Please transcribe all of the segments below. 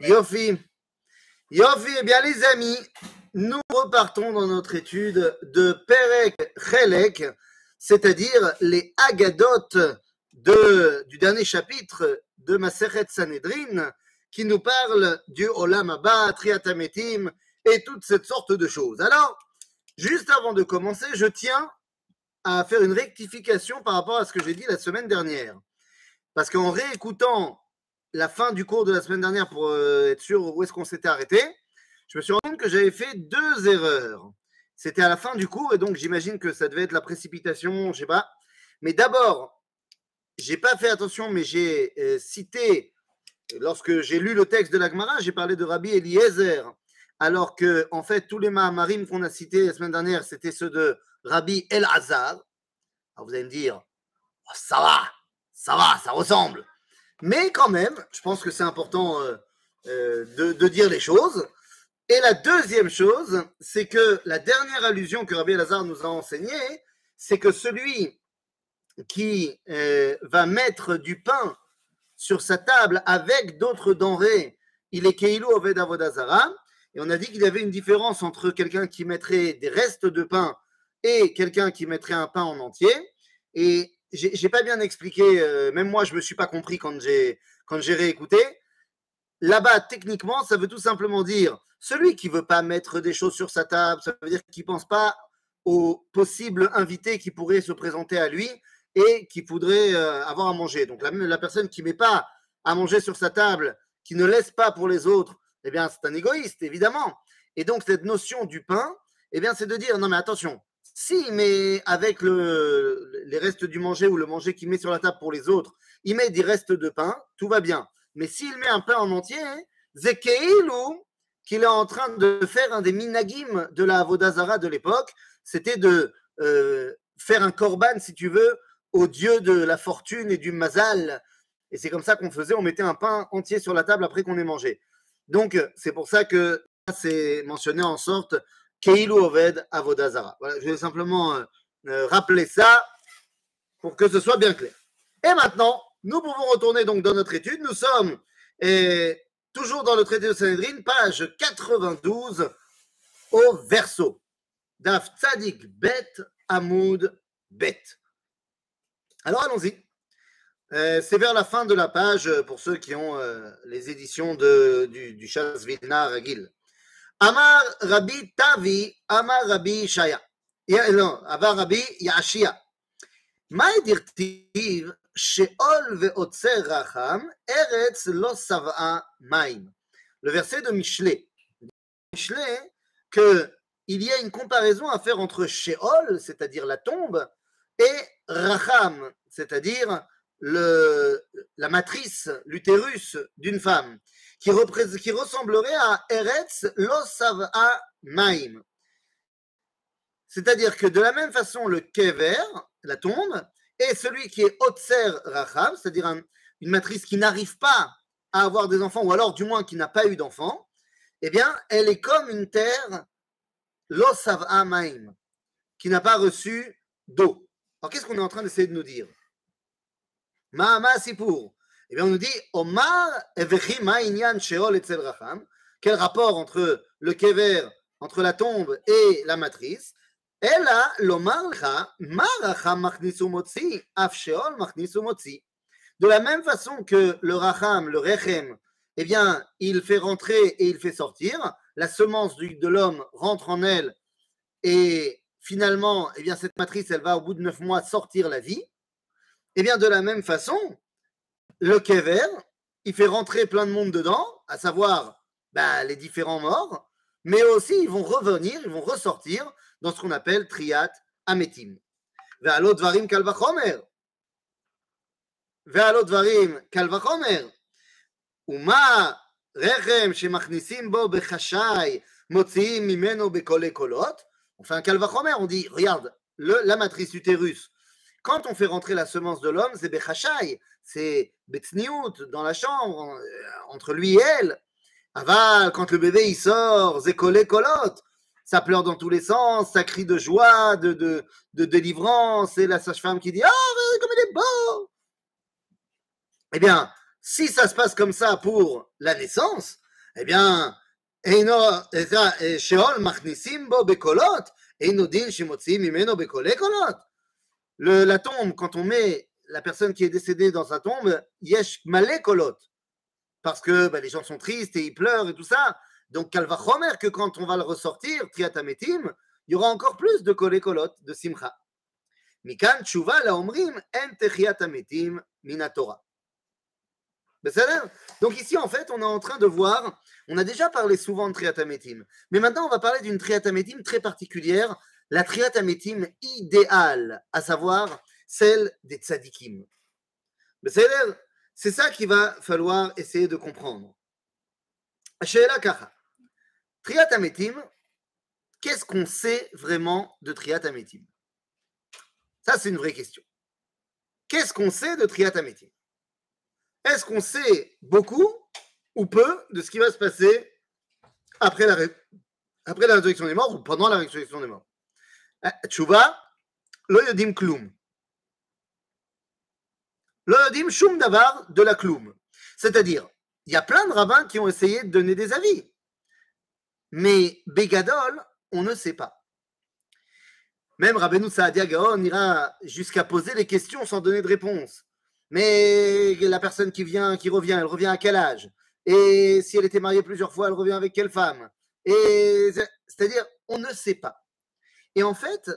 Yofi. Yofi, eh bien les amis, nous repartons dans notre étude de Perek Chelek, c'est-à-dire les agadotes de, du dernier chapitre de Maseret Sanhedrin, qui nous parle du Olam Abba, Triatametim et toutes cette sortes de choses. Alors, juste avant de commencer, je tiens à faire une rectification par rapport à ce que j'ai dit la semaine dernière. Parce qu'en réécoutant la fin du cours de la semaine dernière pour euh, être sûr où est-ce qu'on s'était arrêté, je me suis rendu compte que j'avais fait deux erreurs. C'était à la fin du cours et donc j'imagine que ça devait être la précipitation, je sais pas. Mais d'abord, j'ai pas fait attention, mais j'ai euh, cité, lorsque j'ai lu le texte de la Gemara, j'ai parlé de Rabbi Eliezer, alors que en fait tous les Mahamarim qu'on a cités la semaine dernière, c'était ceux de Rabbi El-Hazar. Alors vous allez me dire, Oh, ça va, ça va, ça ressemble. Mais quand même, je pense que c'est important euh, euh, de, dire les choses. Et la deuxième chose, c'est que la dernière allusion que Rabbi Lazare nous a enseignée, c'est que celui qui euh, va mettre du pain sur sa table avec d'autres denrées, il est Keilu Oved Avodazara. Et on a dit qu'il y avait une différence entre quelqu'un qui mettrait des restes de pain et quelqu'un qui mettrait un pain en entier. Et j'ai pas bien expliqué, euh, même moi je me suis pas compris quand j'ai quand j'ai réécouté. Là-bas, techniquement, ça veut tout simplement dire celui qui veut pas mettre des choses sur sa table, ça veut dire qu'il pense pas aux possibles invités qui pourraient se présenter à lui et qui voudraient euh, avoir à manger. Donc la, la personne qui met pas à manger sur sa table, qui ne laisse pas pour les autres, eh bien c'est un égoïste évidemment. Et donc cette notion du pain, eh bien c'est de dire non mais attention, si mais avec le, les restes du manger ou le manger qu'il met sur la table pour les autres, il met des restes de pain, tout va bien. Mais s'il met un pain en entier, Zekeilou, qu'il est en train de faire un des minagim de la Avodazara de l'époque, c'était de euh, faire un korban, si tu veux, au dieu de la fortune et du mazal. Et c'est comme ça qu'on faisait, on mettait un pain entier sur la table après qu'on ait mangé. Donc, c'est pour ça que c'est mentionné en sorte Keilu Oved Avodazara. Voilà, je vais simplement euh, euh, rappeler ça pour que ce soit bien clair. Et maintenant, nous pouvons retourner donc dans notre étude. Nous sommes toujours dans le traité de Sanhedrin, page 92 au verso. Daf Tzadik Bet Amoud Bet. Alors allons-y. Euh, c'est vers la fin de la page pour ceux qui ont les éditions de, du, du Shas Vilna. Amar Rabbi Tavi, Amar Rabbi Shaya. Ya- Non, Amar Rabbi Yashia. מה דכתיב שאול ועוצר רחם, ארץ לא שבעה מים. Le verset de Michelet. Michelet, qu'il y a une comparaison à faire entre Sheol, c'est-à-dire la tombe, et Racham, c'est-à-dire le, la matrice, l'utérus d'une femme, qui, ressemblerait à Eretz lo sav'a maim. C'est-à-dire que de la même façon, le kever, la tombe, et celui qui est Otser Racham, c'est-à-dire un- une matrice qui n'arrive pas à avoir des enfants, ou alors du moins qui n'a pas eu d'enfants, eh bien, elle est comme une terre lo sav'a maim, qui n'a pas reçu d'eau. Alors, qu'est-ce qu'on est en train d'essayer de nous dire? Ma'ama Sipur. Eh bien, on nous dit Omar ma'inyan sheol etzel racham. Quel rapport entre le kever, entre la tombe et la matrice? Ella lomar. De la même façon que le racham, le rechem, eh bien, il fait rentrer et il fait sortir. La semence de l'homme rentre en elle et finalement, eh bien, cette matrice, elle va au bout de neuf mois sortir la vie. Eh bien, de la même façon, le kever, il fait rentrer plein de monde dedans, à savoir bah, les différents morts, mais aussi ils vont revenir, ils vont ressortir dans ce qu'on appelle triat ametim. Ve'alot dvarim kal vachomer. Ve'alot dvarim kal vachomer. ומה רחם שמכניסים בו בחשאי מוציאים ממנו בקולי קולות Enfin, un calvachomer, on dit, regarde, le, la matrice utérus, quand on fait rentrer la semence de l'homme, c'est Bechachai, c'est Betzniut, dans la chambre, euh, entre lui et elle. Aval, quand le bébé il sort, Zécolé colotte, ça pleure dans tous les sens, ça crie de joie, de, de, de délivrance, et la sage-femme qui dit Oh, comme il est beau Eh bien, si ça se passe comme ça pour la naissance, eh bien, Sheol Machnissim Bo Bekolot, Eino Din Shimotsim Imeno Bekolé Kolot. La tombe, quand on met la personne qui est décédée dans sa tombe, yesh malekolot, parce que bah, les gens sont tristes et ils pleurent et tout ça. Donc, Kalvachomer, que quand on va le ressortir, Triatametim, il y aura encore plus de kolékolot, de simcha. Mikan tshuva la omrim en techiatametim minatora. Ben, Donc ici, en fait, on est en train de voir, on a déjà parlé souvent de triatametim, mais maintenant on va parler d'une triatametim très particulière la triatametim idéale, à savoir celle des tzadikim. C'est ça qu'il va falloir essayer de comprendre. Triat ametim, qu'est-ce qu'on sait vraiment de Triatamatim Ça, c'est une vraie question. Qu'est-ce qu'on sait de Triatametim Est-ce qu'on sait beaucoup ou peu de ce qui va se passer après la, après la résurrection des morts ou pendant la résurrection des morts? Lo yodim kloum. Lo yodim shum davar de la kloum. C'est-à-dire, il y a plein de rabbins qui ont essayé de donner des avis. Mais Begadol, on ne sait pas. Même Rabbeinu Saadia Gaon ira jusqu'à poser les questions sans donner de réponse. Mais la personne qui vient, qui revient, elle revient à quel âge? Et si elle était mariée plusieurs fois, elle revient avec quelle femme? Et c'est- c'est-à-dire, on ne sait pas. Et en fait,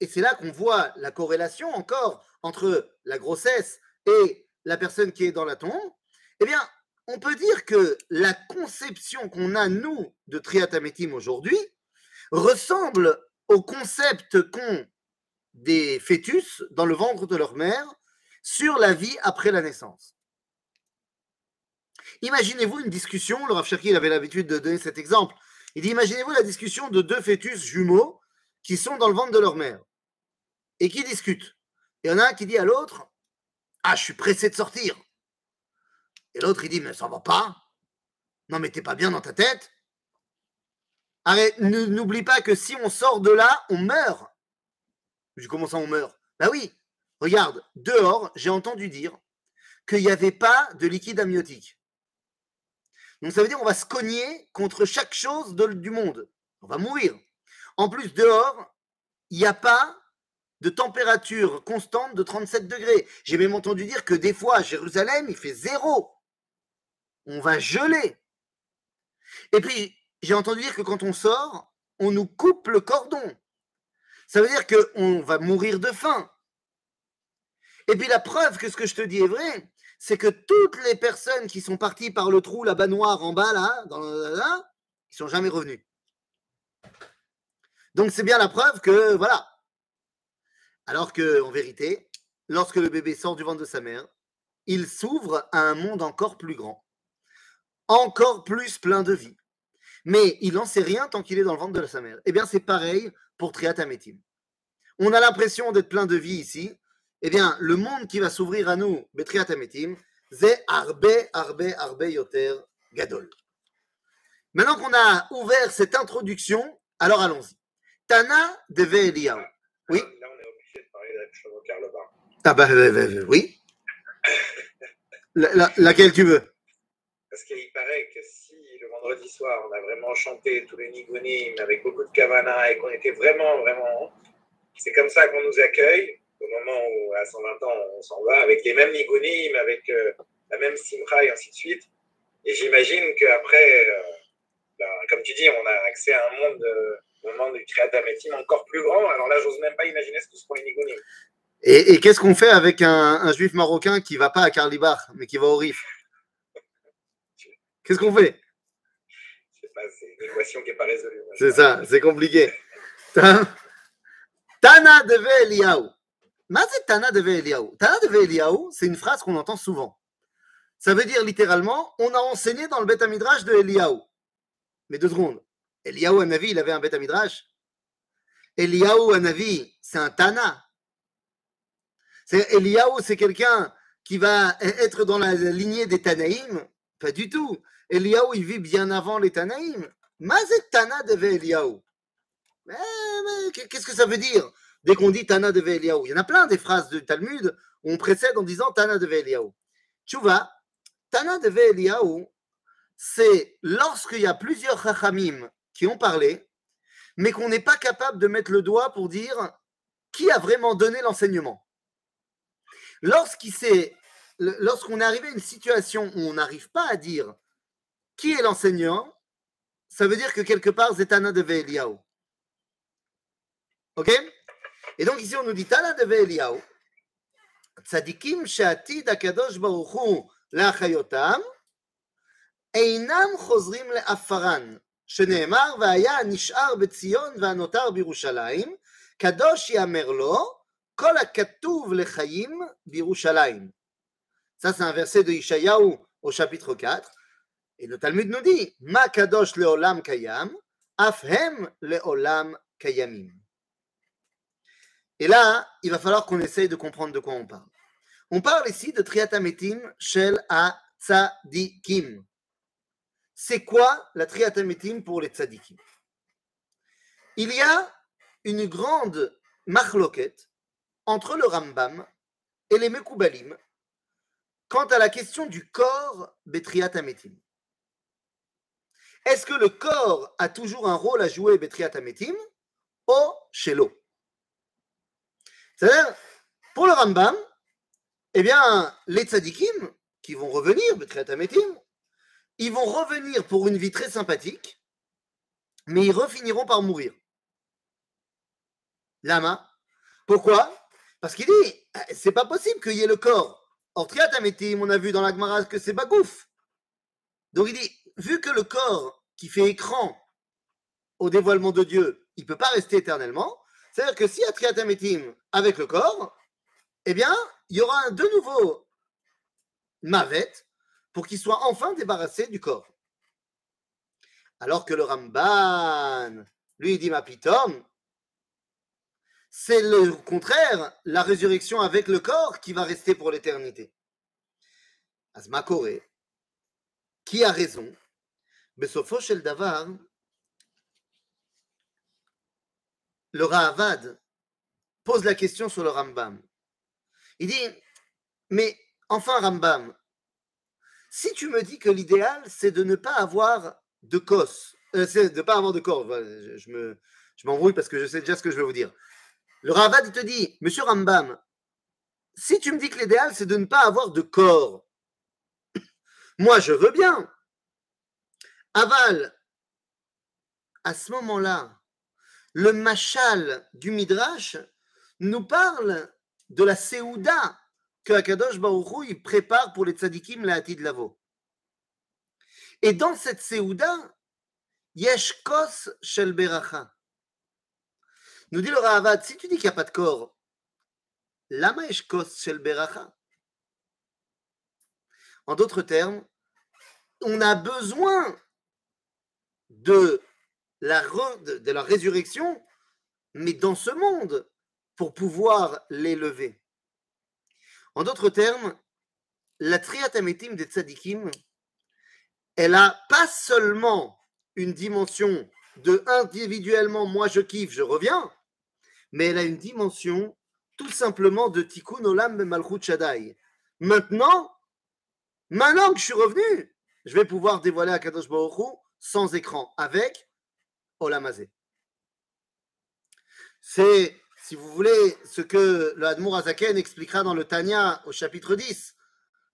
et c'est là qu'on voit la corrélation encore entre la grossesse et la personne qui est dans la tombe. Eh bien, on peut dire que la conception qu'on a nous de Triatametim aujourd'hui ressemble au concept qu'ont des fœtus dans le ventre de leur mère sur la vie après la naissance. Imaginez-vous une discussion, le Rav avait l'habitude de donner cet exemple. Il dit imaginez-vous la discussion de deux fœtus jumeaux qui sont dans le ventre de leur mère et qui discutent. Il y en a un qui dit à l'autre Ah, je suis pressé de sortir. Et l'autre il dit Mais ça va pas. Non, mais t'es pas bien dans ta tête. Arrête, n'oublie pas que si on sort de là, on meurt. Je dis Comment ça, on meurt? Bah oui, Regarde, dehors, j'ai entendu dire qu'il n'y avait pas de liquide amniotique. Donc ça veut dire qu'on va se cogner contre chaque chose de- du monde. On va mourir. En plus, dehors, il n'y a pas de température constante de 37 degrés. J'ai même entendu dire que des fois, à Jérusalem, il fait zéro. On va geler. Et puis, j'ai entendu dire que quand on sort, on nous coupe le cordon. Ça veut dire qu'on va mourir de faim. Et puis la preuve que ce que je te dis est vrai, c'est que toutes les personnes qui sont parties par le trou là-bas noir en bas, là, dans le- là, ils sont jamais revenus. Donc c'est bien la preuve que, voilà. Alors que, en vérité, lorsque le bébé sort du ventre de sa mère, il s'ouvre à un monde encore plus grand, encore plus plein de vie. Mais il n'en sait rien tant qu'il est dans le ventre de sa mère. Eh bien, c'est pareil pour Triatametim. On a l'impression d'être plein de vie ici, eh bien, le monde qui va s'ouvrir à nous, Betriat Ametim, c'est Arbe, Arbe, Arbe Yoter Gadol. Maintenant qu'on a ouvert cette introduction, alors allons-y. Tana Eliyahu. Oui. Là, on est obligé de parler de Shlomo Karlova. Ah bah, euh, oui. La- la- laquelle tu veux? Parce qu'il paraît que si le vendredi soir, on a vraiment chanté tous les nigunim avec beaucoup de kavana et qu'on était vraiment, vraiment. C'est comme ça qu'on nous accueille au moment où, à 120 ans, on s'en va avec les mêmes nigunim, avec euh, la même simcha et ainsi de suite. Et j'imagine qu'après, euh, ben, comme tu dis, on a accès à un monde, euh, au monde du Triatametim encore plus grand. Alors là, j'ose même pas imaginer ce que seront les nigunim. Et, et qu'est-ce qu'on fait avec un, un juif marocain qui va pas à Karlibar, mais qui va au Rif? Qu'est-ce qu'on fait? Je sais pas, c'est une équation qui n'est pas résolue. C'est ça, c'est compliqué. Ta- Tana Deve Eliyahu. Mais c'est Tana Deve Eliyahu. Tana Deve Eliyahu, c'est une phrase qu'on entend souvent. Ça veut dire littéralement, on a enseigné dans le Beth Midrash de Eliyahu. Mais deux secondes. Eliyahu Hanavi, il avait un Beth Midrash. Eliyahu Hanavi, c'est un Tana. C'est Eliyahu, c'est quelqu'un qui va être dans la lignée des Tanaïm. Pas du tout. Eliyahu, il vit bien avant les Tanaïm. Mazet Tana Deve Eliyahu. Qu'est-ce que ça veut dire? Dès qu'on dit Tana Deve Eliyahu Il y en a plein des phrases du Talmud où on précède en disant Tana Deve Eliyahu. Tchouva, Tana de Eliaou, c'est lorsqu'il y a plusieurs chachamim qui ont parlé, mais qu'on n'est pas capable de mettre le doigt pour dire qui a vraiment donné l'enseignement. Lorsqu'il s'est lorsqu'on est arrivé à une situation où on n'arrive pas à dire qui est l'enseignant, ça veut dire que quelque part, Zetana de Eliaou. Ok Et donc ici, on nous dit Tana de Eliaou. צדיקים שעתיד הקדוש ברוך הוא להחיותם, אינם חוזרים לעפרן, שנאמר, והיה נשאר בציון והנותר בירושלים, קדוש יאמר לו, כל הכתוב לחיים בירושלים. Ça, c'est un verset de Ishayahu au chapitre 4. Et le Talmud nous dit Ma kadosh leolam kayam, afhem leolam kayamim. Et là, il va falloir qu'on essaye de comprendre de quoi on parle. On parle ici de triatametim shel a tzadikim. C'est quoi la triatametim pour les tzadikim? Il y a une grande machloket entre le Rambam et les Mekoubalim quant à la question du corps Betriat Ametim. Est-ce que le corps a toujours un rôle à jouer Betriat Ametim ou chez l'eau. C'est-à-dire, pour le Rambam, eh bien, les tzadikim qui vont revenir, Betriat Ametim, ils vont revenir pour une vie très sympathique, mais ils refiniront par mourir. Lama. Pourquoi? Parce qu'il dit, c'est pas possible qu'il y ait le corps Or, Triatametim, on a vu dans la Gemara que c'est Bagouf. Donc il dit, vu que le corps qui fait écran au dévoilement de Dieu, il ne peut pas rester éternellement, c'est-à-dire que s'il y a Triatametim avec le corps, eh bien, il y aura de nouveau Mavet pour qu'il soit enfin débarrassé du corps. Alors que le Ramban, lui, dit Mapitom, c'est le contraire, la résurrection avec le corps qui va rester pour l'éternité. Asma qui a raison Besofo Shel Davar, le Rahavad pose la question sur le Rambam. Il dit, mais enfin Rambam, si tu me dis que l'idéal c'est de ne pas avoir de cos, euh, c'est de ne pas avoir de corps, je, me, je m'embrouille parce que je sais déjà ce que je veux vous dire. Le Ravad, te dit, Monsieur Rambam, si tu me dis que l'idéal, c'est de ne pas avoir de corps, moi, je veux bien. Aval, à ce moment-là, le machal du Midrash nous parle de la Seouda que Akadosh Baruch il prépare pour les tzadikim la de Lavo. Et dans cette Seouda, Yesh Kos Shel Beracha. Nous dit le Ravad, si tu dis qu'il n'y a pas de corps, lama eshkos shel beracha? En d'autres termes, on a besoin de la, de la résurrection, mais dans ce monde, pour pouvoir l'élever. En d'autres termes, la triatamétime des tzadikim, elle a pas seulement une dimension de individuellement, moi je kiffe, je reviens, mais elle a une dimension tout simplement de Tikkun Olam Malchut Shaddai. Maintenant, maintenant que je suis revenu, je vais pouvoir dévoiler à Kadosh sans écran, avec Olamazé. C'est, si vous voulez, ce que le Admour Azaken expliquera dans le Tanya au chapitre 10,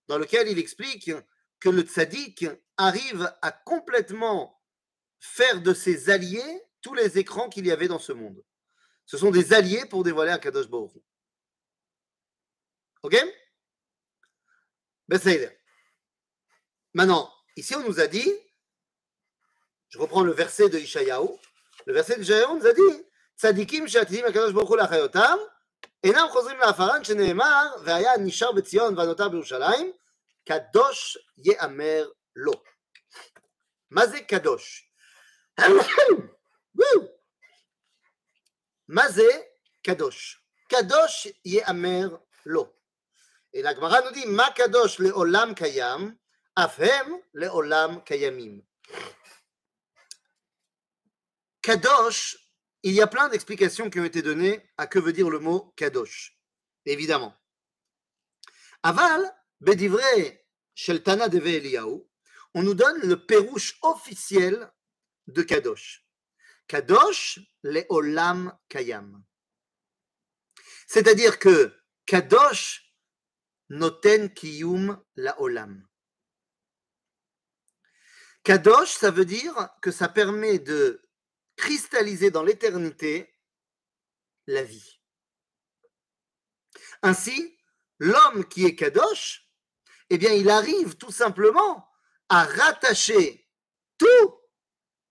dans lequel il explique que le tzaddik arrive à complètement faire de ses alliés tous les écrans qu'il y avait dans ce monde. Ce sont des alliés pour dévoiler un Kadosh Baruch. Ok? Ben Maintenant, ici on nous a dit, je reprends le verset de Ishayahu, le verset de Ishayahu nous a dit, צדיקים שעתידים הקדוש ברוך הוא לאחיותם, אינם חוזרים לעפרן שנאמר, והיה נשאר בציון וענותיו בירושלים, קדוש יאמר לו. מה זה קדוש? מה זה קדוש? קדוש יאמר לו. אלא הגמרא נודעים מה קדוש לעולם קיים, אף הם לעולם קיימים. קדוש il y a plein d'explications qui ont été données à que veut dire le mot Kadosh. Évidemment. Aval, Bedivre Sheltana Deve Eliyahu, on nous donne le pérouche officiel de Kadosh. Kadosh, le Olam Kayam. C'est-à-dire que Kadosh noten kiyum la Olam. Kadosh, ça veut dire que ça permet de cristalliser dans l'éternité la vie. Ainsi, l'homme qui est Kadosh, eh bien, il arrive tout simplement à rattacher tout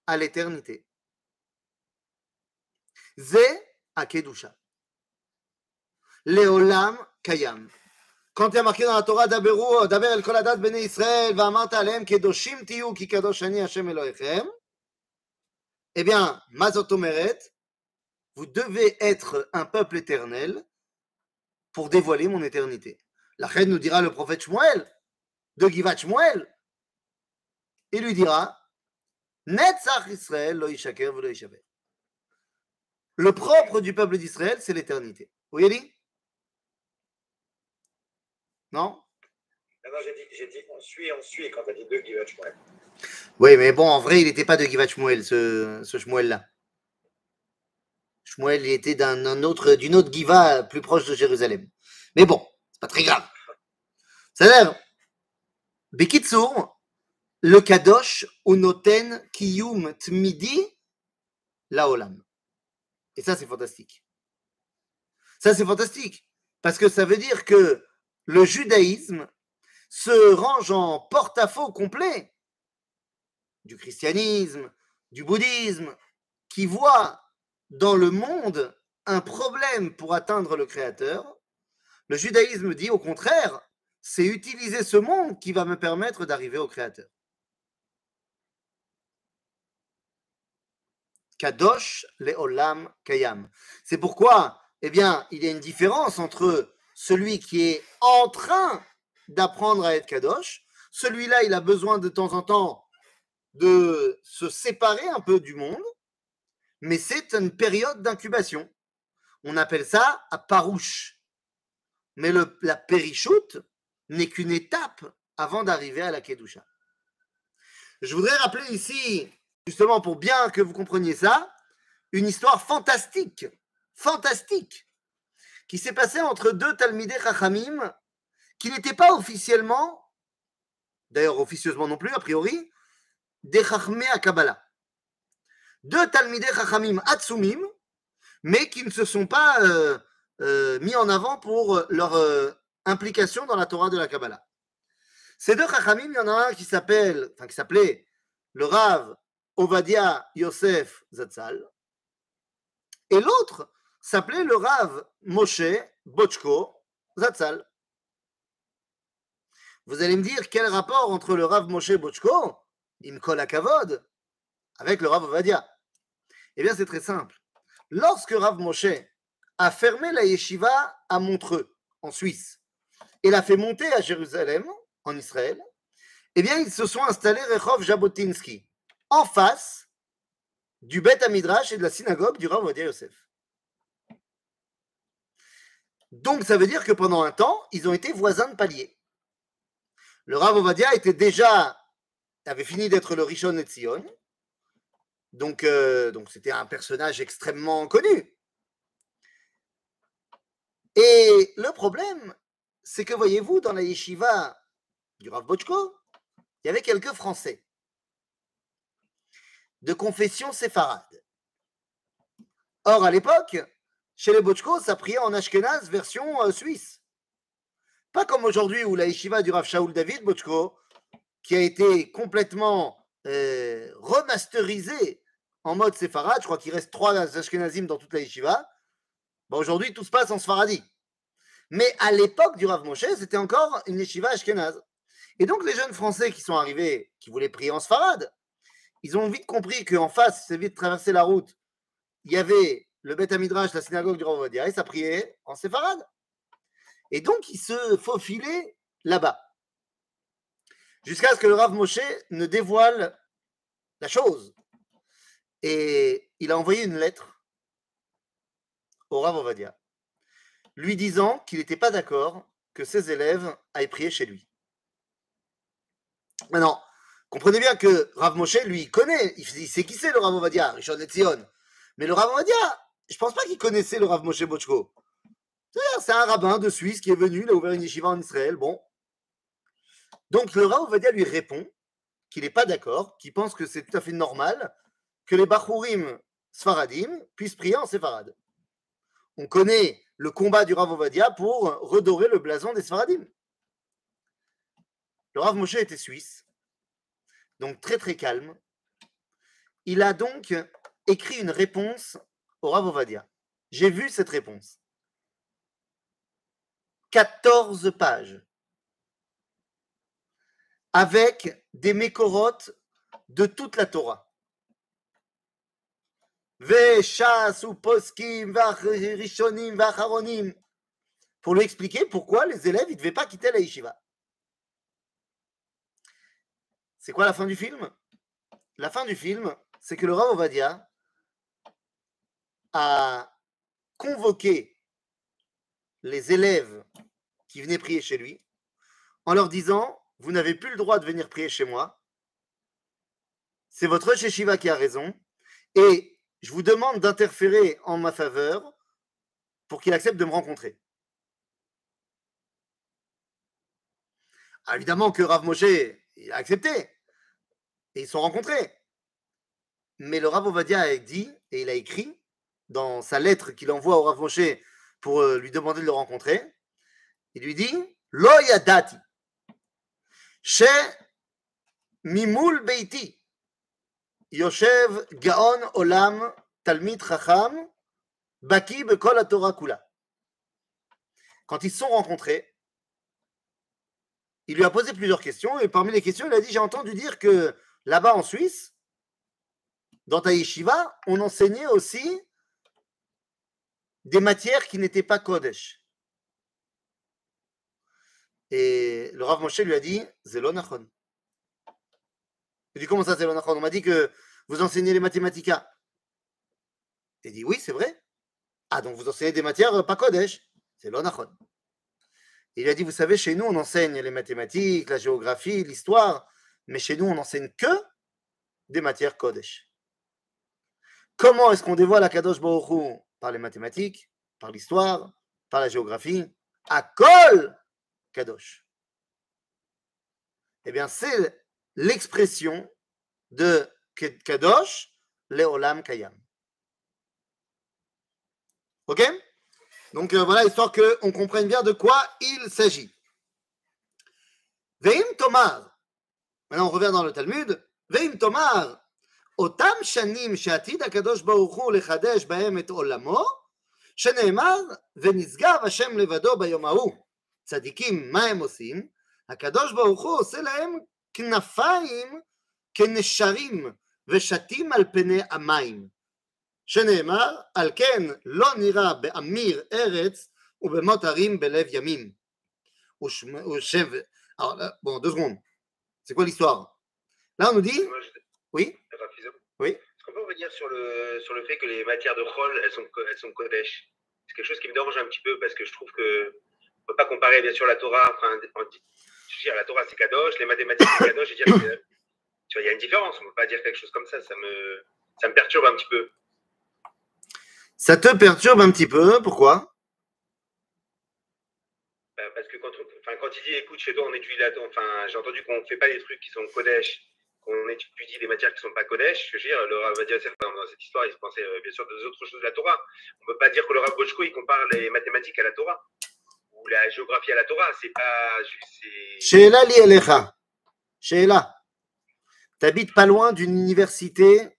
à l'éternité. Zé à Kedusha. Leolam Kayam. Quand il y a marqué dans la Torah d'Aberu, Daber el Koladat Bene Israël, Vamant Alem, Kedoshim Tiyu, Ki Kadosh Ani Hashem Elohechem, eh bien, Mazotomeret, vous devez être un peuple éternel pour dévoiler mon éternité. La reine nous dira le prophète Shmuel, de Givat Shmuel. Il lui dira, Netzach Israël. Le propre du peuple d'Israël, c'est l'éternité. Vous voyez Non? Non, j'ai dit, on suit, on suit quand t'as dit deux Givat Shmuel. Oui, mais bon, en vrai, il n'était pas de Givat Shmuel, ce, ce Shmuel-là. Shmuel, il était d'un un autre, d'une autre Giva plus proche de Jérusalem. Mais bon, c'est pas très grave. Ça l'air. Bekitsour, le Kadosh Unoten Kiyum Tmidi Laolam. Et ça, c'est fantastique. Ça, c'est fantastique. Parce que ça veut dire que le judaïsme se range en porte-à-faux complet du christianisme, du bouddhisme, qui voit dans le monde un problème pour atteindre le Créateur. Le judaïsme dit au contraire, c'est utiliser ce monde qui va me permettre d'arriver au Créateur. Kadosh le'olam kayam. C'est pourquoi, eh bien, il y a une différence entre celui qui est en train d'apprendre à être Kadosh. Celui-là, il a besoin de temps en temps de se séparer un peu du monde, mais c'est une période d'incubation. On appelle ça à parouche. Mais la périchoute n'est qu'une étape avant d'arriver à la Kedusha. Je voudrais rappeler ici, justement pour bien que vous compreniez ça, une histoire fantastique, fantastique, qui s'est passée entre deux Talmidei Chachamim qui n'étaient pas officiellement, d'ailleurs officieusement non plus, a priori, des Chachmei à Kabbalah. Deux Talmidei Chachamim Atsumim, mais qui ne se sont pas euh, euh, mis en avant pour leur euh, implication dans la Torah de la Kabbalah. Ces deux Chachamim, il y en a un qui s'appelle, enfin qui s'appelait le Rav Ovadia Yosef Zatzal, et l'autre s'appelait le Rav Moshe Bochko Zatzal. Vous allez me dire quel rapport entre le Rav Moshe Bochko, Imkol Kavod, avec le Rav Ovadia Eh bien, c'est très simple. Lorsque Rav Moshe a fermé la yeshiva à Montreux, en Suisse, et l'a fait monter à Jérusalem, en Israël, eh bien, ils se sont installés Rechov Jabotinsky, en face du Beth Amidrash et de la synagogue du Rav Ovadia Yosef. Donc, ça veut dire que pendant un temps, ils ont été voisins de palier. Le Rav Ovadia était déjà, avait fini d'être le Rishon Etzion, donc euh, donc c'était un personnage extrêmement connu. Et le problème, c'est que voyez-vous, dans la yeshiva du Rav Bochko, il y avait quelques Français de confession séfarade. Or, à l'époque, chez les Bochko, ça priait en Ashkenaz version euh, suisse. Pas comme aujourd'hui où la yeshiva du Rav Shaul David Bochko, qui a été complètement euh, remasterisée en mode séfarade, je crois qu'il reste trois Ashkenazim dans toute la yeshiva. Aujourd'hui, tout se passe en Sfaradi. Mais à l'époque du Rav Moshe, c'était encore une yeshiva ashkenaz. Et donc, les jeunes Français qui sont arrivés, qui voulaient prier en Sfarad, ils ont vite compris qu'en face, c'est vite traverser la route, il y avait le Beth Midrash, la synagogue du Rav et ça priait en séfarade. Et donc, ils se faufilaient là-bas. Jusqu'à ce que le Rav Moshe ne dévoile la chose. Et il a envoyé une lettre au Rav Ovadia, lui disant qu'il n'était pas d'accord que ses élèves aillent prier chez lui. Maintenant, comprenez bien que Rav Moshe, lui, il connaît, il sait qui c'est le Rav Ovadia, Richard Letzion. Mais le Rav Ovadia, je pense pas qu'il connaissait le Rav Moshe Bochko. C'est un rabbin de Suisse qui est venu, il a ouvert une yeshiva en Israël. Bon. Donc le Rav Ovadia lui répond qu'il n'est pas d'accord, qu'il pense que c'est tout à fait normal que les Bachurim Sfaradim puissent prier en Séfarad. On connaît le combat du Rav Ovadia pour redorer le blason des Sfaradim. Le Rav Moshe était suisse, donc très très calme. Il a donc écrit une réponse au Rav Ovadia. J'ai vu cette réponse. 14 pages avec des mécorotes de toute la Torah. pour lui expliquer pourquoi les élèves ne devaient pas quitter la yeshiva. C'est quoi la fin du film? La fin du film, c'est que le Rav Ovadia a convoqué les élèves qui venaient prier chez lui en leur disant Vous n'avez plus le droit de venir prier chez moi. C'est votre Shiva qui a raison. Et je vous demande d'interférer en ma faveur pour qu'il accepte de me rencontrer. Ah, évidemment que Rav Moshe a accepté. Et ils sont rencontrés. Mais le Rav Ovadia a dit, et il a écrit dans sa lettre qu'il envoie au Rav Moshe pour euh, lui demander de le rencontrer, il lui dit Lo yadati, mimul beiti, yoshev gaon olam talmid chacham, baki bekol Torah kula. Quand ils se sont rencontrés, il lui a posé plusieurs questions et parmi les questions, il a dit J'ai entendu dire que là-bas en Suisse, dans ta on enseignait aussi des matières qui n'étaient pas Kodesh. Et le Rav Moshe lui a dit Zelonachon. Il dit Comment ça, Zelonachon On m'a dit que vous enseignez les mathématiques. Il dit Oui, c'est vrai. Ah, donc vous enseignez des matières pas Kodesh. Zelonachon. Il a dit, vous savez, chez nous, on enseigne les mathématiques, la géographie, l'histoire, mais chez nous, on n'enseigne que des matières Kodesh. Comment est-ce qu'on dévoile la Kadosh Baruch Par les mathématiques, par l'histoire, par la géographie. À Kol Kadosh. Eh bien, c'est l'expression de Kadosh, Leolam Kayam. OK donc euh, voilà, histoire qu'on comprenne bien de quoi il s'agit. Veim Tomar. Maintenant, on revient dans le Talmud. Veim Tomar. אותם שנים שעתיד הקדוש ברוך הוא לחדש בהם את עולמו, שנאמר, ונשגב השם לבדו ביום ההוא. צדיקים, מה הם עושים? הקדוש ברוך הוא עושה להם כנפיים כנשרים ושתים על פני המים. שנאמר, על כן לא נראה באמיר ארץ ובמות הרים בלב ימים. ושב... Bon, deux secondes. C'est quoi l'histoire Là, on nous dit. Oui Oui Est-ce qu'on peut revenir sur le, sur le fait que les matières de Chol, elles sont, elles sont Kodesh C'est quelque chose qui me dérange un petit peu parce que je trouve que on ne peut pas comparer bien sûr la Torah. Enfin, je veux dire, la Torah c'est Kadosh, les mathématiques c'est Kadosh. Veux dire, tu vois, il y a une différence. On ne peut pas dire quelque chose comme ça. Ça me, ça me perturbe un petit peu. Ça te perturbe un petit peu, pourquoi? Bah, Parce que quand, quand il dit écoute, chez toi on étudie la enfin j'ai entendu qu'on ne fait pas des trucs qui sont Kodesh, qu'on étudie des matières qui ne sont pas Kodesh. Je veux dire, le Rav dans cette histoire, il se pensait euh, bien sûr des autres choses de la Torah. On ne peut pas dire que le Rav Bochko il compare les mathématiques à la Torah ou la géographie à la Torah. C'est pas. Sheila li elecha. Sheila. T'habites pas loin d'une université.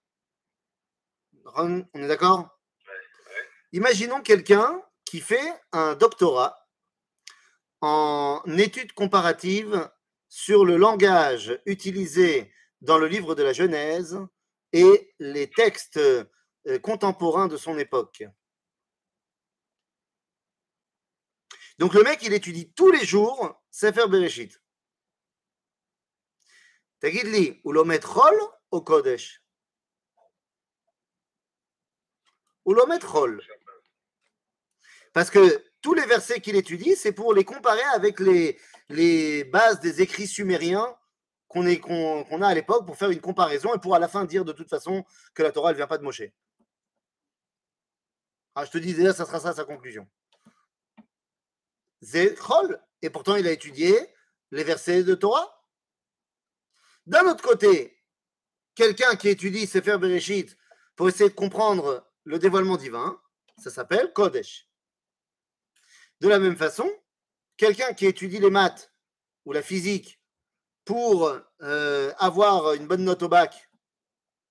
On est d'accord? Imaginons quelqu'un qui fait un doctorat en études comparatives sur le langage utilisé dans le livre de la Genèse et les textes euh, contemporains de son époque. Donc le mec, il étudie tous les jours Sefer Bereshit. Tagidli, ou l'omet au Kodesh? Ou l'omet. Parce que tous les versets qu'il étudie, c'est pour les comparer avec les, bases des écrits sumériens qu'on a à l'époque pour faire une comparaison et pour à la fin dire de toute façon que la Torah ne vient pas de Moshe. Ah, je te dis déjà, ça sera ça sa conclusion. Et pourtant, il a étudié les versets de Torah. D'un autre côté, quelqu'un qui étudie Sefer Bereshit pour essayer de comprendre le dévoilement divin, ça s'appelle Kodesh. De la même façon, quelqu'un qui étudie les maths ou la physique pour euh, avoir une bonne note au bac,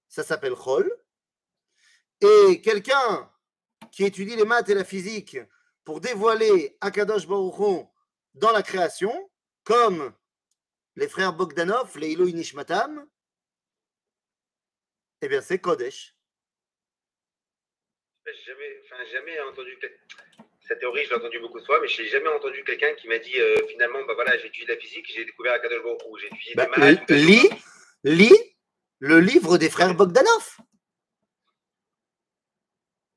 ça s'appelle Chol. Et quelqu'un qui étudie les maths et la physique pour dévoiler Akadosh Baruch Hu dans la création, comme les frères Bogdanov, les Ilou Nishmatam, eh bien c'est Kodesh. Jamais, enfin, jamais entendu cette théorie, je l'ai entendue beaucoup de fois, mais je n'ai jamais entendu quelqu'un qui m'a dit euh, finalement, bah voilà, j'ai étudié la physique, j'ai découvert Akadosh Baruch j'ai étudié Bah, des lis, lis le livre des frères Bogdanov.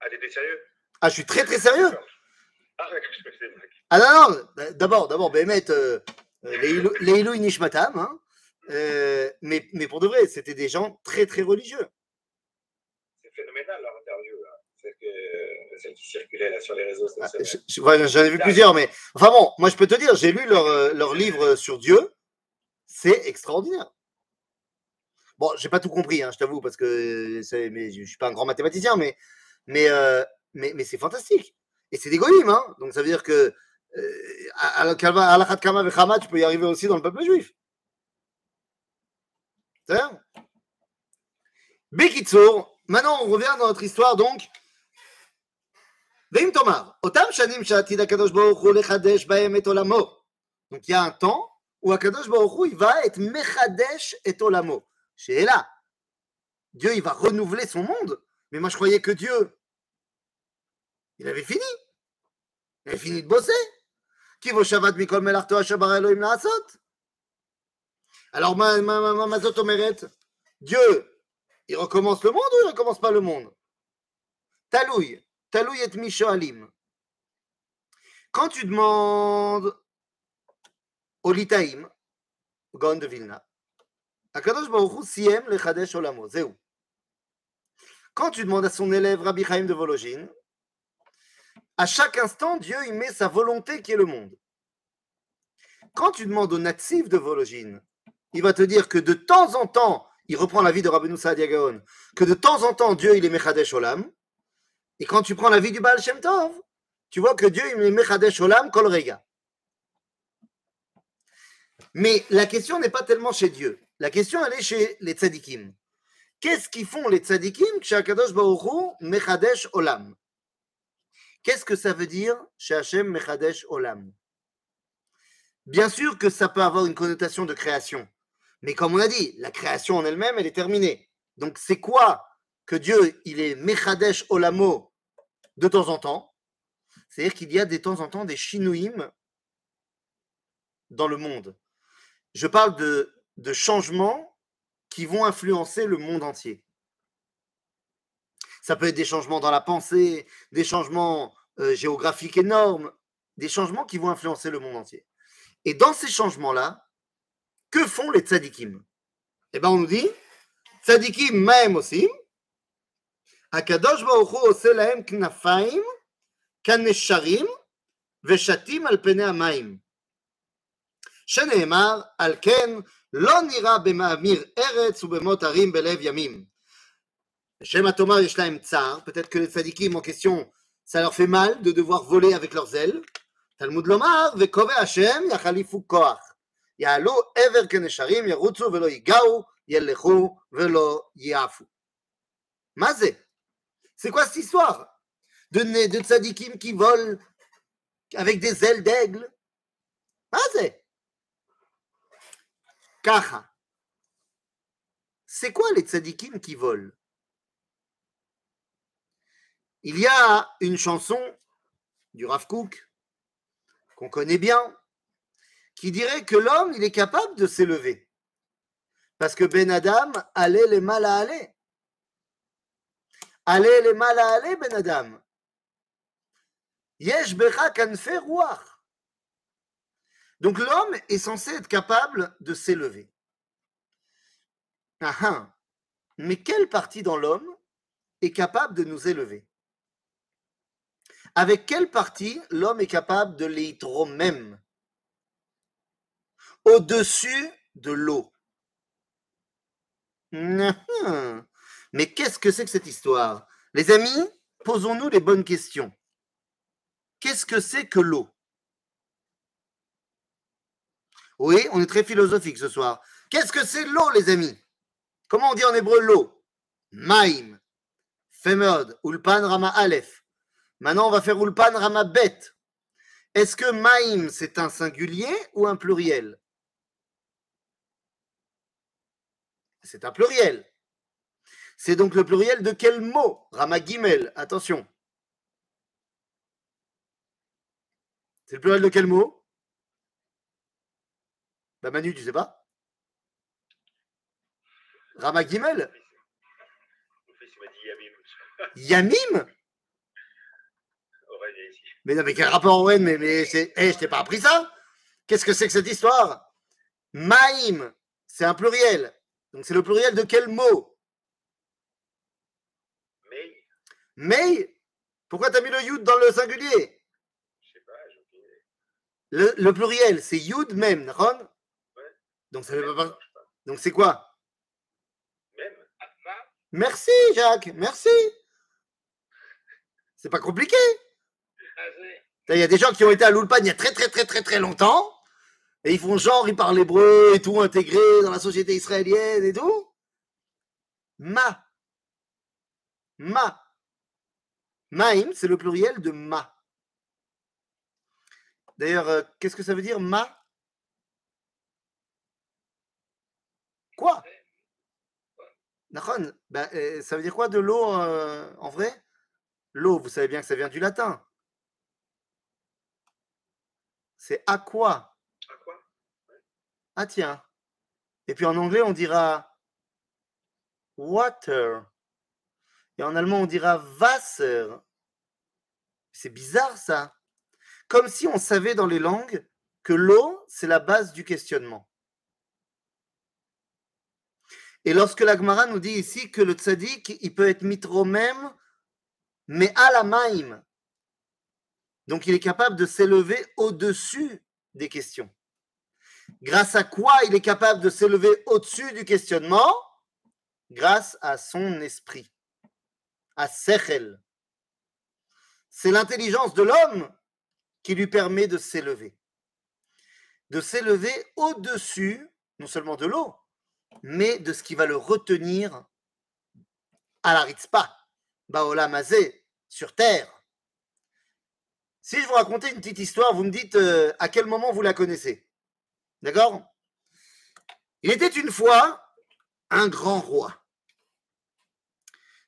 Ah, t'étais sérieux? Ah, je suis très très sérieux. Ah. Ah non, non, d- d'abord, d'abord, Bémet, euh, euh, les Ilou- les Ilou Nishmatam, hein, euh, mais, mais pour de vrai, c'était des gens très très religieux. C'est phénoménal leur interview, là. Celle, que- celle qui circulait là sur les réseaux Ah, sociaux. J'en ai vu plusieurs, mais enfin bon, moi je peux te dire, j'ai lu leur, euh, leur livre sur Dieu, c'est extraordinaire. Bon, j'ai pas tout compris, hein, je t'avoue, parce que c'est- mais je suis pas un grand mathématicien, mais, mais, euh, mais, mais c'est fantastique. Et c'est des goïms, hein Donc ça veut dire que euh, à la Kama Vechama, tu peux y arriver aussi dans le peuple juif. Bekitsour, maintenant on revient dans notre histoire donc. Donc il y a un temps où Akadosh Baruch Hu, il va être Mechadesh et Olamo. Chez là, Dieu il va renouveler son monde. Mais moi je croyais que Dieu, il avait fini. Il avait fini de bosser. Qui vaut Shabbat Mikol Melarto Ashabar Elohim Laasot Alors, ma, ma, ma, Omeret, Dieu, il recommence le monde ou il ne recommence pas le monde? Talouille. Talouille et Mishoalim. Quand tu demandes au Litaïm, Gon de Vilna, Akadosh Baruch Siem le Olamot, Quand tu demandes à son élève Rabbi Chaim de Vologine, à chaque instant, Dieu y met sa volonté qui est le monde. Quand tu demandes au natif de Vologine, il va te dire que de temps en temps, il reprend la vie de Rabbeinu que de temps en temps, Dieu il est Mechadesh Olam, et quand tu prends la vie du Baal Shem Tov, tu vois que Dieu, il met Mechadesh Olam Kol Rega. Mais la question n'est pas tellement chez Dieu. La question, elle est chez les tzadikim. Qu'est-ce qu'ils font les tzadikim? Mechadesh Olam Qu'est-ce que ça veut dire chez Hachem Mechadesh Olam? Bien sûr que ça peut avoir une connotation de création. Mais comme on a dit, la création en elle-même, elle est terminée. Donc c'est quoi que Dieu, il est Mechadesh Olamo de temps en temps? C'est-à-dire qu'il y a de temps en temps des shinouim dans le monde. Je parle de changements qui vont influencer le monde entier. Ça peut être des changements dans la pensée, des changements euh, géographiques énormes, des changements qui vont influencer le monde entier. Et dans ces changements-là, que font les tzadikim Eh bien, on nous dit, tzadikim ma'em osim, הקדוש ברוך הוא עושה להם כנפיים כנשרים ושתים על פני המים. שנאמר, על כן לא נראה במאמיר ארץ ובמות הרים בלב ימים. Tsar, peut-être que les tzadikim en question, ça leur fait mal de devoir voler avec leurs ailes. Talmud Lomar, Vekove Hashem, Yachalifu Koach. Yalo Ever Kenesharim, Yarutsu Velo Yigau, Yelechu Velo Yafu. Mazé, c'est quoi cette histoire? De, de tzadikim qui volent avec des ailes d'aigle Mazé. Kacha. C'est quoi les tzadikim qui volent? Il y a une chanson du Rav Kook qu'on connaît bien qui dirait que l'homme il est capable de s'élever parce que Ben Adam allait les mal à aller. Allez les mal à aller, Ben Adam. Yesh becha kanfe. Donc l'homme est censé être capable de s'élever. Ah ah. Mais quelle partie dans l'homme est capable de nous élever? Avec quelle partie l'homme est capable de l'être même Au-dessus de l'eau. Ah, Mais qu'est-ce que c'est que cette histoire? Les amis, posons-nous les bonnes questions. Qu'est-ce que c'est que l'eau? Oui, on est très philosophique ce soir. Qu'est-ce que c'est l'eau, les amis? Comment on dit en hébreu l'eau? Maïm. Femod. Ulpan Rama Aleph. Maintenant, on va faire Ulpan Rama Bet. Est-ce que Maïm, c'est un singulier ou un pluriel? C'est un pluriel. C'est donc le pluriel de quel mot? Rama Gimel. Attention. C'est le pluriel de quel mot? Bah Manu, tu sais pas? Rama Gimel? Mon fils il m'a dit Yamim? Mais non, mais quel rapport Owen Mais, mais c'est, eh, je t'ai pas appris ça Qu'est-ce que c'est que cette histoire? Maïm, c'est un pluriel. Donc c'est le pluriel de quel mot? Mais, Mei Pourquoi t'as mis le yud dans le singulier? Je sais pas, j'ai le, le pluriel, c'est yud même, Ouais. Donc ça veut pas. Donc c'est quoi? Même. Merci Jacques, merci. C'est pas compliqué. Il y a des gens qui ont été à l'Ulpan il y a très très très très très longtemps. Et ils font genre, ils parlent hébreu et tout, intégré dans la société israélienne et tout. Ma. Ma. Maïm, c'est le pluriel de ma. D'ailleurs, euh, qu'est-ce que ça veut dire ma? Quoi? Nachon, ben, euh, ça veut dire quoi de l'eau euh, en vrai? L'eau, vous savez bien que ça vient du latin. C'est aqua. À quoi? Ah tiens. Et puis en anglais, on dira water. Et en allemand, on dira Wasser. C'est bizarre ça. Comme si on savait dans les langues que l'eau, c'est la base du questionnement. Et lorsque la Gemara nous dit ici que le tzaddik, il peut être mitro même, mais à la maïm. Donc il est capable de s'élever au-dessus des questions. Grâce à quoi il est capable de s'élever au-dessus du questionnement? Grâce à son esprit, à Sechel. C'est l'intelligence de l'homme qui lui permet de s'élever. De s'élever au-dessus, non seulement de l'eau, mais de ce qui va le retenir à la Ritzpa, Baola Mazé, sur terre. Si je vous racontais une petite histoire, vous me dites euh, à quel moment vous la connaissez. D'accord? Il était une fois un grand roi.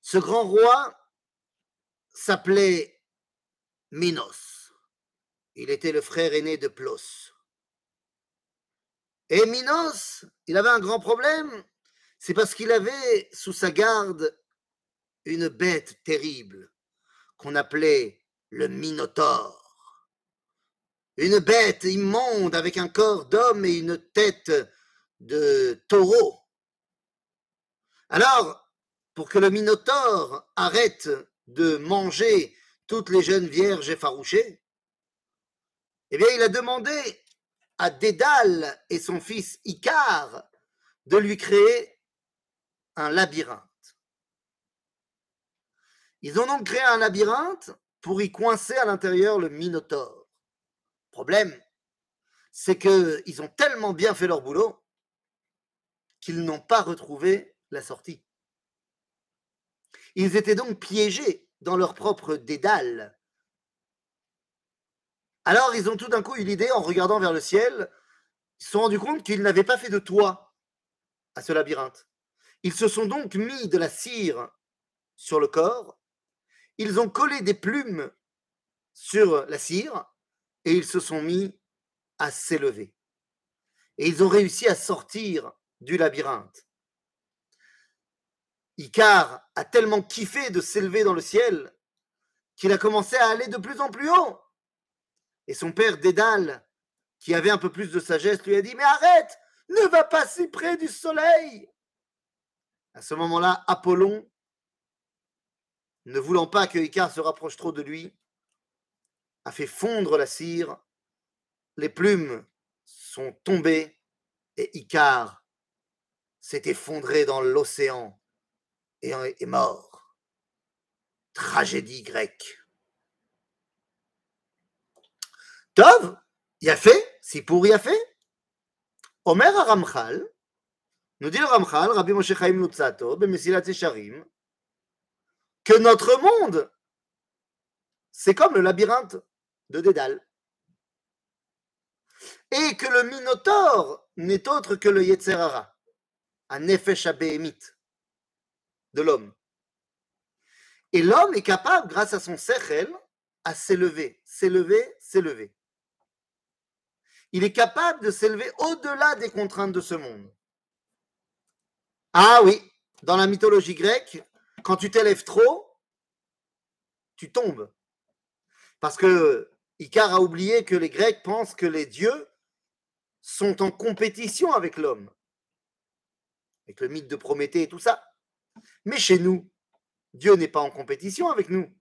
Ce grand roi s'appelait Minos. Il était le frère aîné de Plos. Et Minos, il avait un grand problème. C'est parce qu'il avait sous sa garde une bête terrible qu'on appelait le Minotaure. Une bête immonde avec un corps d'homme et une tête de taureau. Alors, pour que le Minotaure arrête de manger toutes les jeunes vierges effarouchées, eh bien, il a demandé à Dédale et son fils Icare de lui créer un labyrinthe. Ils ont donc créé un labyrinthe pour y coincer à l'intérieur le Minotaure. Problème, c'est qu'ils ont tellement bien fait leur boulot qu'ils n'ont pas retrouvé la sortie. Ils étaient donc piégés dans leur propre dédale. Alors ils ont tout d'un coup eu l'idée, en regardant vers le ciel, ils se sont rendus compte qu'ils n'avaient pas fait de toit à ce labyrinthe. Ils se sont donc mis de la cire sur le corps, ils ont collé des plumes sur la cire et ils se sont mis à s'élever. Et ils ont réussi à sortir du labyrinthe. Icar a tellement kiffé de s'élever dans le ciel qu'il a commencé à aller de plus en plus haut. Et son père Dédale, qui avait un peu plus de sagesse, lui a dit Mais arrête, ne va pas si près du soleil. À ce moment-là, Apollon, ne voulant pas que Icare se rapproche trop de lui, a fait fondre la cire, les plumes sont tombées et Icare s'est effondré dans l'océan et est mort. Tragédie grecque. Tov, il a fait, si pour y a fait. Omer Ramchal, nous dit le Ramchal, Rabbi Moshe Chaim Nutzato, Bemesilat Yesharim, que notre monde, c'est comme le labyrinthe de Dédale. Et que le Minotaure n'est autre que le Yetzerara, un Nefesh Abéhémite de l'homme. Et l'homme est capable, grâce à son Sechel, à s'élever, s'élever, s'élever. Il est capable de s'élever au-delà des contraintes de ce monde. Ah oui, dans la mythologie grecque, quand tu t'élèves trop, tu tombes. Parce que Icare a oublié que les Grecs pensent que les dieux sont en compétition avec l'homme. Avec le mythe de Prométhée et tout ça. Mais chez nous, Dieu n'est pas en compétition avec nous.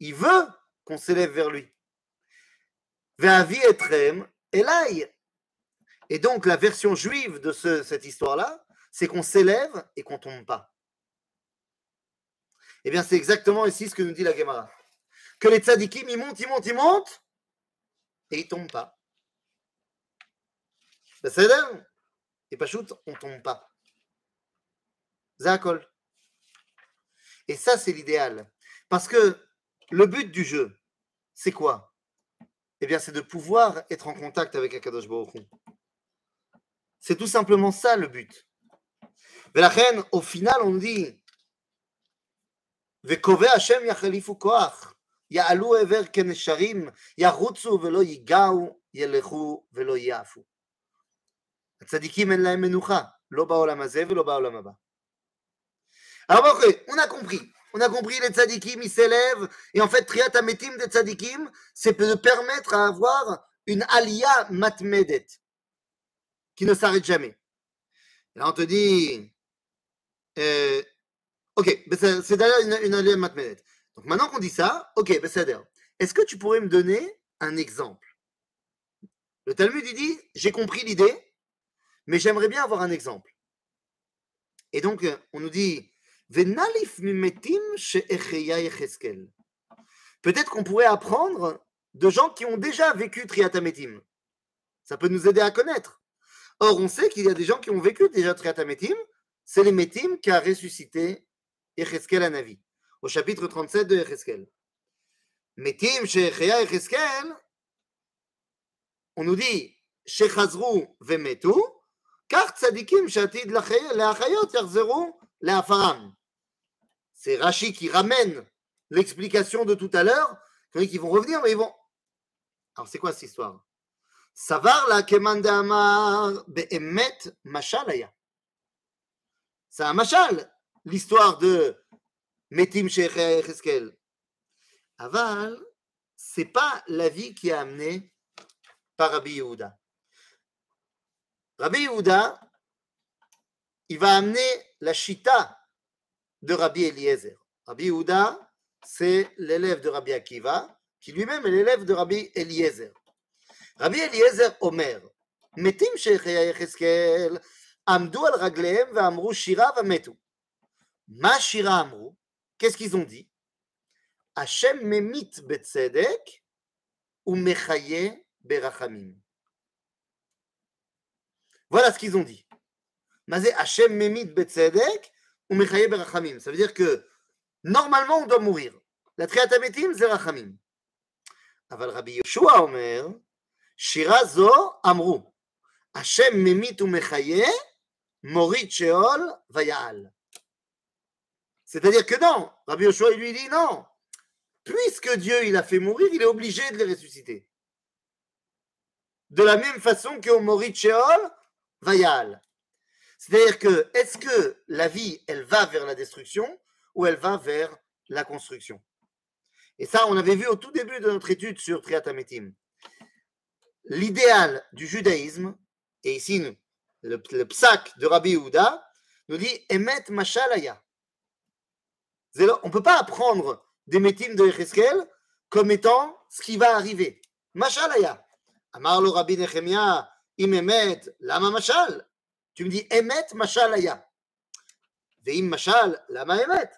Il veut qu'on s'élève vers lui. Et donc la version juive de cette histoire-là, c'est qu'on s'élève et qu'on tombe pas. Eh bien, c'est exactement ici ce que nous dit la Gemara. Que les tzadikim, ils montent, ils montent, ils montent, et ils tombent pas. C'est Et pas shoot, on tombe pas. Zakol. Et ça, c'est l'idéal. Parce que le but du jeu, c'est quoi? Eh bien, c'est de pouvoir être en contact avec Akadosh Baruch C'est tout simplement ça le but. Mais la reine, au final, on dit וקובע השם יחליפו כוח, יעלו עבר כנשרים, ירוצו ולא ייגעו, ילכו ולא יעפו. הצדיקים אין להם מנוחה, לא בעולם הזה ולא בעולם הבא. Alors, ok, on a compris. On a compris, les tzadikim, ils s'élèvent. Et en fait, triat ametim des tzadikim, c'est de permettre à avoir une alia matmedet, qui ne s'arrête jamais. Et là, on te dit, euh, ok, c'est d'ailleurs une, une alia matmedet. Donc maintenant qu'on dit ça, ok, est-ce que tu pourrais me donner un exemple? Le Talmud, il dit, j'ai compris l'idée, mais j'aimerais bien avoir un exemple. Et donc, on nous dit, Peut-être qu'on pourrait apprendre de gens qui ont déjà vécu Triatametim. Ça peut nous aider à connaître. Or, on sait qu'il y a des gens qui ont vécu déjà Triatametim. C'est les qui a ressuscité Echeskel Anavi, au chapitre 37 de Echeskel. Metim Shecheya Echeskel, on nous dit Shechazru Vemetu, Tzadikim Shatid Yarzeru Leafaram. C'est Rashi qui ramène l'explication de tout à l'heure. Ils vont revenir, mais ils vont. Alors, c'est quoi cette histoire? Savar la Amar be'emet mashalaya. C'est un machal, l'histoire de Metim Sheikh Cheskel. Aval, c'est pas la vie qui a amené par Rabbi Yehuda. Rabbi Yehuda, il va amener la Shita de Rabbi Eliezer. Rabbi Yehuda, c'est l'élève de Rabbi Akiva, qui lui-même est l'élève de Rabbi Eliezer. Rabbi Eliezer Omer, Metim Shechaya Yecheskel, Amdou al Amrou Shira, Vametu. Ma Shira Amrou, qu'est-ce qu'ils ont dit? Hashem memit betzedek ou mechaye berachamim. Voilà ce qu'ils ont dit. Mazé Hashem memit betzedek ou Berachamim. Ça veut dire que normalement on doit mourir. La triatametim, c'est Rachamim. Rabbi Yoshua Omer, Shira zo amru. Hashem memit ou mechaye, morit sheol vayal. C'est-à-dire que non, Rabbi Yoshua lui dit non. Puisque Dieu il a fait mourir, il est obligé de les ressusciter. De la même façon que Morit Sheol, Vayal. C'est-à-dire que, est-ce que la vie, elle va vers la destruction ou elle va vers la construction? Et ça, on avait vu au tout début de notre étude sur Triatametim. L'idéal du judaïsme, et ici le, psak de Rabbi Houda, nous dit Emet Mashalaya. On ne peut pas apprendre des métimes de Echeskel comme étant ce qui va arriver. Mashalaya. Amar le Rabbi Nechemia, im Emet, lama Mashal. Tu me dis Emet Mashalaya. Veim Mashal, lama Emet?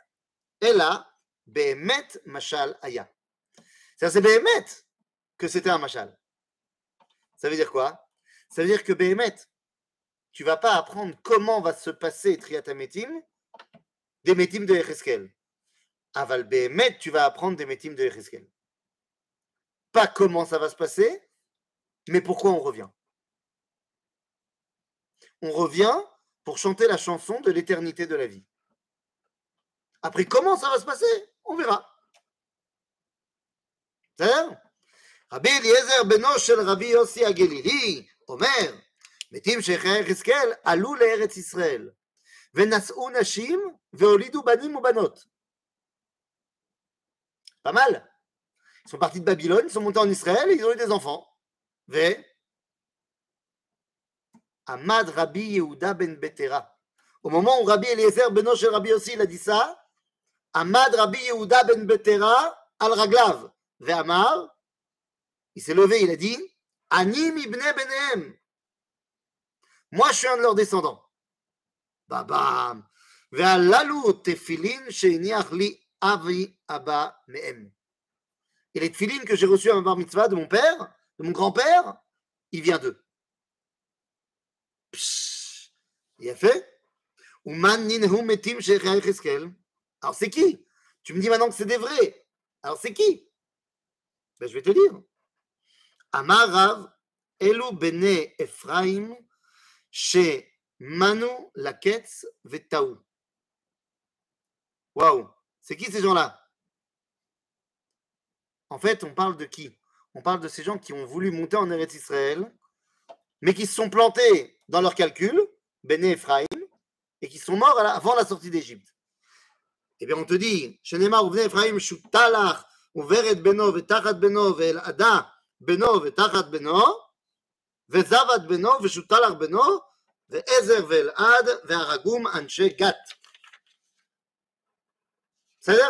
Et là, Behemet Mashal Aya. C'est Behemet que c'était un Mashal. Ça veut dire quoi? Ça veut dire que Behemet, tu vas pas apprendre comment va se passer Triatametim des métimes de Echeskel. Aval Behemet, tu vas apprendre des métimes de Echeskel. Pas comment ça va se passer, mais pourquoi on revient. On revient pour chanter la chanson de l'éternité de la vie. Après, comment ça va se passer On verra. Rabbi Eliezer beno shel Rabbi Yossi Agelili Omer מתים שייכי יחזקאל עלו לארץ ישראל ונשאו נשים והולידו בנים ובנות. Pas mal. Ils sont partis de Babylone, ils sont montés en Israël ils ont eu des enfants. V. Ahmad Rabbi Yehuda ben Betera. Au moment où Rabbi Eliezer beno shel Rabbi Yossi il a dit ça, Ahmad Rabbi Yehuda ben Betera al Raglav. Ve'amar, il s'est levé, il a dit Anim ibne benem. Moi, je suis un de leurs descendants. Babam. Ve'alalu tefilin sheiniach li avi abba me'em. Et les tefilin que j'ai reçus à ma bar mitzvah de mon père, de mon grand-père, il vient d'eux. Il a fait Alors c'est qui? Tu me dis maintenant que c'est des vrais. Alors c'est qui? Ben, Je vais te dire. Amarav Elu bene Ephraim chez Manu Laketz Vetaou. Waouh c'est qui ces gens-là? En fait, on parle de qui? On parle de ces gens qui ont voulu monter en Eretz Israël, mais qui se sont plantés dans leurs calculs, Béné Ephraim, et qui sont morts avant la sortie d'Égypte. Eh bien, on te dit, Shenemar ou Ephraim, Shutalach, Uveret Beno, Vetachat Beno, Vel Ada, Beno, Vetachat Beno, Vezavat Beno, Veshutalach Beno, Ve'ezer Vel'ad, Ve'aragum Anche Gat. בסדר?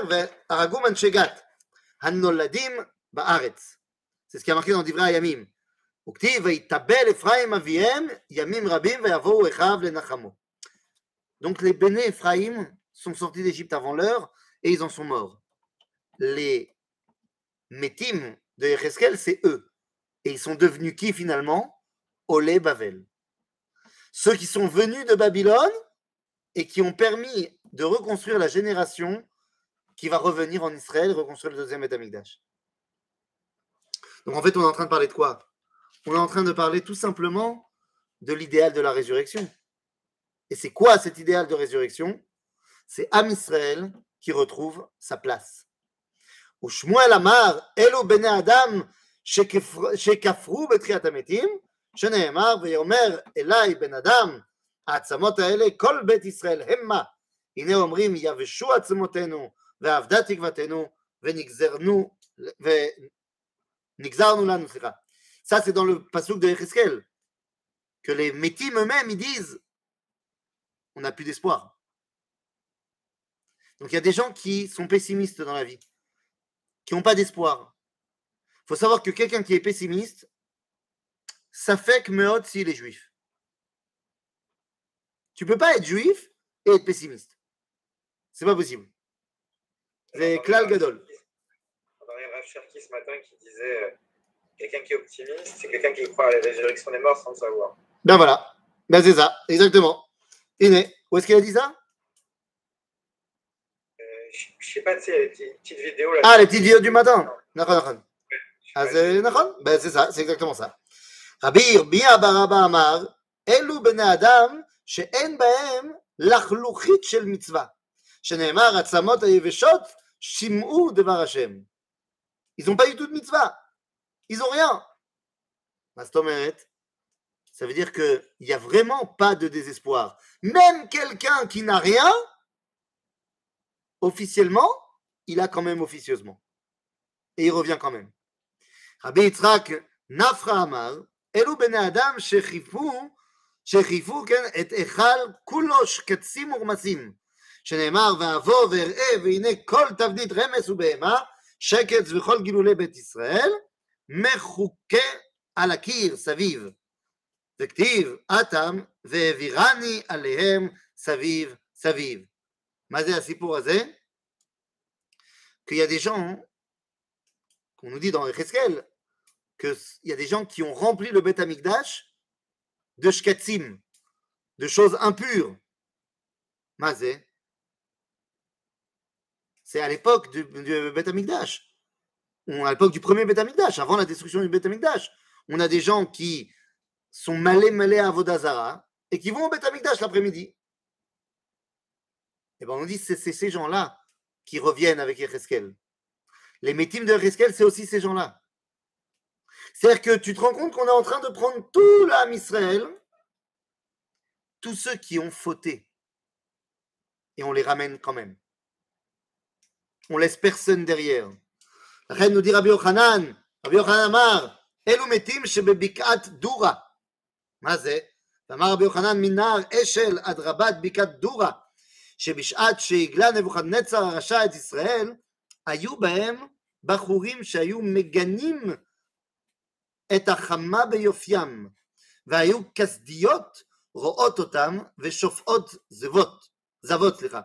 והרגום אנשי גת. הנולדים בארץ. זה ce qui est marqué dans דברי הימים. וכתיב ויתבל אפרים אביהם ימים רבים ויבואו אחיו לנחמו. Donc les béné Ephraim sont sortis d'Égypte avant l'heure et ils en sont morts. Les Métim de Yecheskel, c'est eux. Et ils sont devenus qui finalement Olé Bavel. Ceux qui sont venus de Babylone et qui ont permis de reconstruire la génération qui va revenir en Israël, reconstruire le deuxième État-Migdash. Donc en fait, on est en train de parler de quoi On est en train de parler tout simplement de l'idéal de la résurrection. Et c'est quoi cet idéal de résurrection C'est Am Israël qui retrouve sa place. Ou Shmuel Amar, Elo Bene Adam, Shekafru Betriat Ametim, שנאמר, ויאמר אליי בן אדם, העצמות האלה, כל בית ישראל המה. הנה אומרים, יבשו עצמותינו, ואבדה תקוותנו, ונגזרנו, ונגזרנו לנו, סליחה. Ça, c'est dans le pasuk de Echeskel, que les métim eux-mêmes, ils disent, on n'a plus d'espoir. Donc il y a des gens qui sont pessimistes dans la vie, qui n'ont pas d'espoir. Il faut savoir que quelqu'un qui est pessimiste, ça fait que Meod s'il est juif. Tu peux pas être juif et être pessimiste. C'est pas possible. C'est Klal Gadol. On a Rav Cherki ce matin qui disait euh, quelqu'un qui est optimiste, c'est quelqu'un qui croit à la résurrection des morts sans le savoir. Ben voilà. Ben c'est ça, exactement. Iné, où est-ce qu'il a dit ça euh, Je sais pas, tu sais, les petites vidéos. Là, ah, les petites vidéos du matin. D'accord, Ah, c'est ben, c'est ça, c'est exactement ça. רבי ירמיה ברבא אמר, אלו בני אדם שאין בהם לחלוכית של מצווה, שנאמר עצמות היבשות Shim'u Devar Hashem. Ils n'ont pas eu toute mitzvah. Ils n'ont rien. Bah, ça veut dire qu'il n'y a vraiment pas de désespoir. Même quelqu'un qui n'a rien, officiellement, il a quand même officieusement. Et il revient quand même. Rabbi Yitzhak Nafra Amar, Elu ben Adam shechifu, shechifu, et echal kulosh urmasim. שנאמר, ואבוא ואראה, והנה כל תבנית רמס ובהמה, שקץ וכל גילולי בית ישראל, מחוקה על הקיר סביב. וכתיב, אטם, והעבירני עליהם סביב סביב. מה זה הסיפור הזה? Qu'il y a des gens, qu'on nous dit dans Ezekiel, qu'il y a des gens qui ont rempli le Beth Amikdash de shkatzim, de choses impures. Mazé. c'est à l'époque du, du Beth Amikdash. Ou à l'époque du premier Beth Amikdash, avant la destruction du Beth Amikdash. On a des gens qui sont malés malés à Vodazara et qui vont au Beth Amikdash l'après-midi. Et bien on dit c'est ces gens-là qui reviennent avec Ereskel. Les métimes de Ereskel, c'est aussi ces gens-là. C'est-à-dire que tu te rends compte qu'on est en train de prendre tout l'âme Israël, tous ceux qui ont fauté, et on les ramène quand même. On laisse personne derrière. Reine nous dit Rabbi Yochanan, Rabbi Yochanan Amar, אלו מתים שבבקעת דורה. מה זה? ואמר רבי יוחנן מנהר אשל עד רבת בקעת דורה, שבשעת שהגלה נבוכדנצר הרשע את ישראל, היו בהם בחורים שהיו מגנים את החמה ביופיים, והיו כסדיות רואות אותם ושופעות זבות, זבות, סליחה.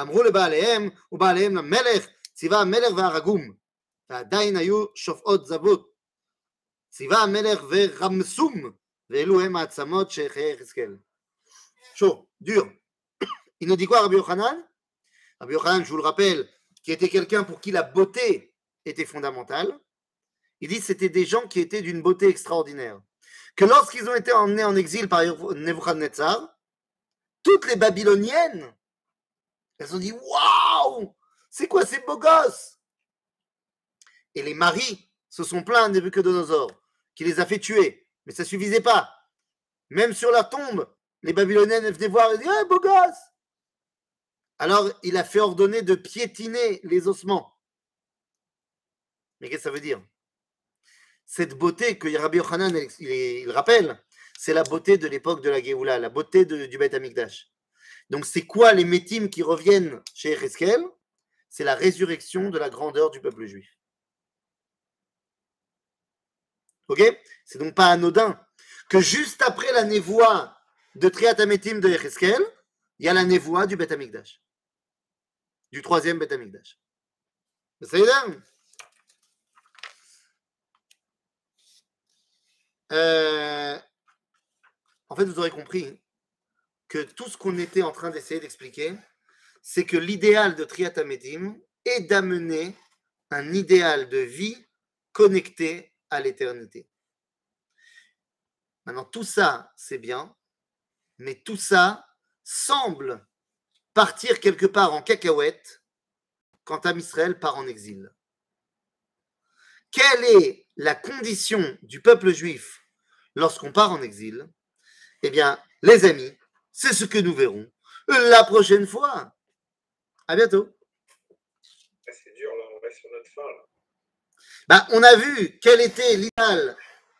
אמרו לבעליהם ובעליהם למלך, ציווה המלך והרגום, ועדיין היו שופעות זבות. ציווה המלך ורמסום, ואלו הם העצמות של חיי יחזקאל. chaud, dur. Il nous dit quoi, Rabbi Yochanan Rabbi Yochanan, je vous le rappelle, qui était quelqu'un pour qui la beauté était fondamentale. Il dit que c'était des gens qui étaient d'une beauté extraordinaire. Que lorsqu'ils ont été emmenés en exil par Nebuchadnezzar, toutes les Babyloniennes, elles ont dit Waouh C'est quoi ces beaux gosses Et les maris se sont plaints de Nebuchadnezzar, qui les a fait tuer. Mais ça ne suffisait pas. Même sur la tombe, les Babyloniennes venaient voir et disaient Ah, beau gosse Alors il a fait ordonner de piétiner les ossements. Mais qu'est-ce que ça veut dire? Cette beauté que Rabbi Yochanan il, rappelle, c'est la beauté de l'époque de la Géoula, la beauté du Beth Amikdash. Donc c'est quoi les métimes qui reviennent chez Ereskel? C'est la résurrection de la grandeur du peuple juif. Ok? C'est donc pas anodin que juste après la névoie de Triat Ametim de Ereskel, il y a la névoie du Beth Amikdash, du troisième Beth Amikdash. Ça y est Euh, en fait, vous aurez compris que tout ce qu'on était en train d'essayer d'expliquer, c'est que l'idéal de Triat Ametim est d'amener un idéal de vie connecté à l'éternité. Maintenant, tout ça, c'est bien, mais tout ça semble partir quelque part en cacahuète quand Am Israël part en exil. Quelle est la condition du peuple juif lorsqu'on part en exil? Eh bien, les amis, c'est ce que nous verrons la prochaine fois. À bientôt. C'est dur, là, on reste sur notre fin. Là. Bah, on a vu quel était l'idéal